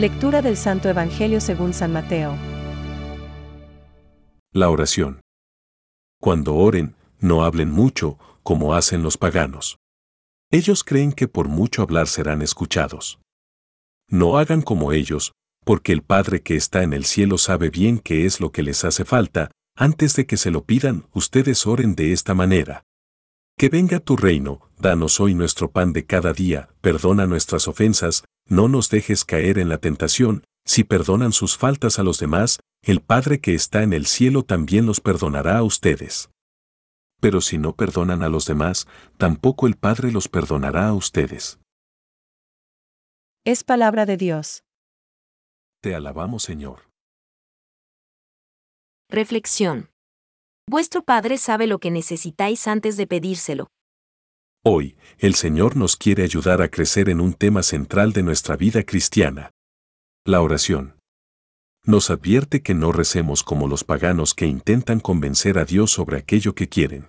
Lectura del Santo Evangelio según San Mateo. La oración. Cuando oren, no hablen mucho, como hacen los paganos. Ellos creen que por mucho hablar serán escuchados. No hagan como ellos, porque el Padre que está en el cielo sabe bien qué es lo que les hace falta, antes de que se lo pidan, ustedes oren de esta manera. Que venga tu reino, danos hoy nuestro pan de cada día, perdona nuestras ofensas, no nos dejes caer en la tentación, si perdonan sus faltas a los demás, el Padre que está en el cielo también los perdonará a ustedes. Pero si no perdonan a los demás, tampoco el Padre los perdonará a ustedes. Es palabra de Dios. Te alabamos, Señor. Reflexión. Vuestro Padre sabe lo que necesitáis antes de pedírselo. Hoy, el Señor nos quiere ayudar a crecer en un tema central de nuestra vida cristiana. La oración. Nos advierte que no recemos como los paganos que intentan convencer a Dios sobre aquello que quieren.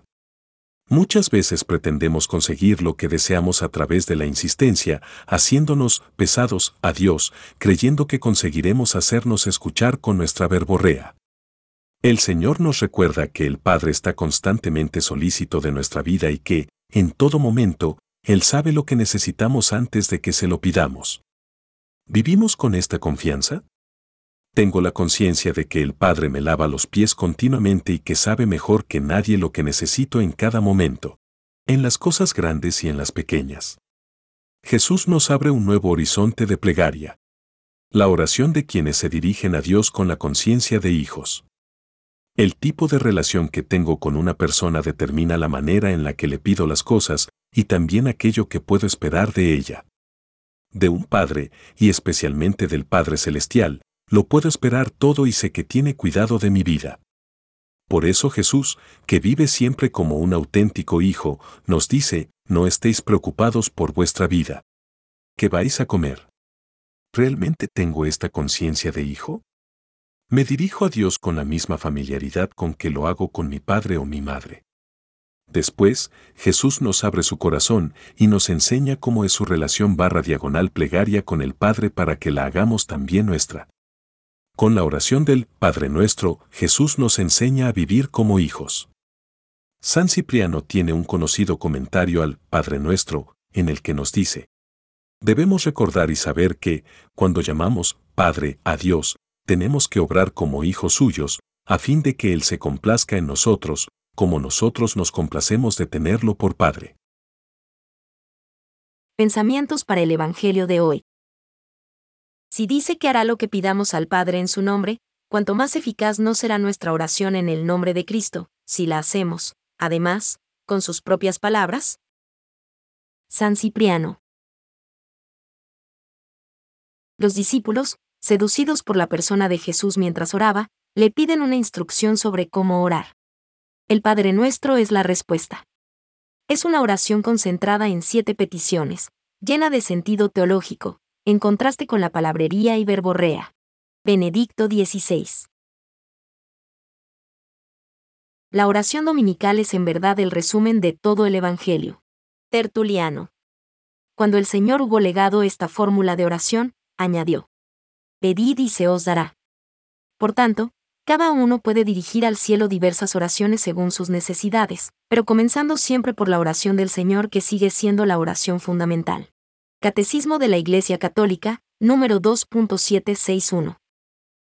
Muchas veces pretendemos conseguir lo que deseamos a través de la insistencia, haciéndonos pesados a Dios, creyendo que conseguiremos hacernos escuchar con nuestra verborrea. El Señor nos recuerda que el Padre está constantemente solícito de nuestra vida y que, en todo momento, Él sabe lo que necesitamos antes de que se lo pidamos. ¿Vivimos con esta confianza? Tengo la conciencia de que el Padre me lava los pies continuamente y que sabe mejor que nadie lo que necesito en cada momento, en las cosas grandes y en las pequeñas. Jesús nos abre un nuevo horizonte de plegaria. La oración de quienes se dirigen a Dios con la conciencia de hijos. El tipo de relación que tengo con una persona determina la manera en la que le pido las cosas y también aquello que puedo esperar de ella. De un Padre, y especialmente del Padre Celestial, lo puedo esperar todo y sé que tiene cuidado de mi vida. Por eso Jesús, que vive siempre como un auténtico Hijo, nos dice, no estéis preocupados por vuestra vida. ¿Qué vais a comer? ¿Realmente tengo esta conciencia de Hijo? Me dirijo a Dios con la misma familiaridad con que lo hago con mi padre o mi madre. Después, Jesús nos abre su corazón y nos enseña cómo es su relación barra diagonal plegaria con el Padre para que la hagamos también nuestra. Con la oración del Padre nuestro, Jesús nos enseña a vivir como hijos. San Cipriano tiene un conocido comentario al Padre nuestro, en el que nos dice, Debemos recordar y saber que, cuando llamamos Padre a Dios, tenemos que obrar como hijos suyos, a fin de que Él se complazca en nosotros, como nosotros nos complacemos de tenerlo por Padre. Pensamientos para el Evangelio de hoy. Si dice que hará lo que pidamos al Padre en su nombre, cuanto más eficaz no será nuestra oración en el nombre de Cristo, si la hacemos, además, con sus propias palabras. San Cipriano. Los discípulos, seducidos por la persona de Jesús mientras oraba, le piden una instrucción sobre cómo orar. El Padre Nuestro es la respuesta. Es una oración concentrada en siete peticiones, llena de sentido teológico, en contraste con la palabrería y verborrea. Benedicto XVI. La oración dominical es en verdad el resumen de todo el Evangelio. Tertuliano. Cuando el Señor hubo legado esta fórmula de oración, añadió pedid y se os dará. Por tanto, cada uno puede dirigir al cielo diversas oraciones según sus necesidades, pero comenzando siempre por la oración del Señor que sigue siendo la oración fundamental. Catecismo de la Iglesia Católica, número 2.761.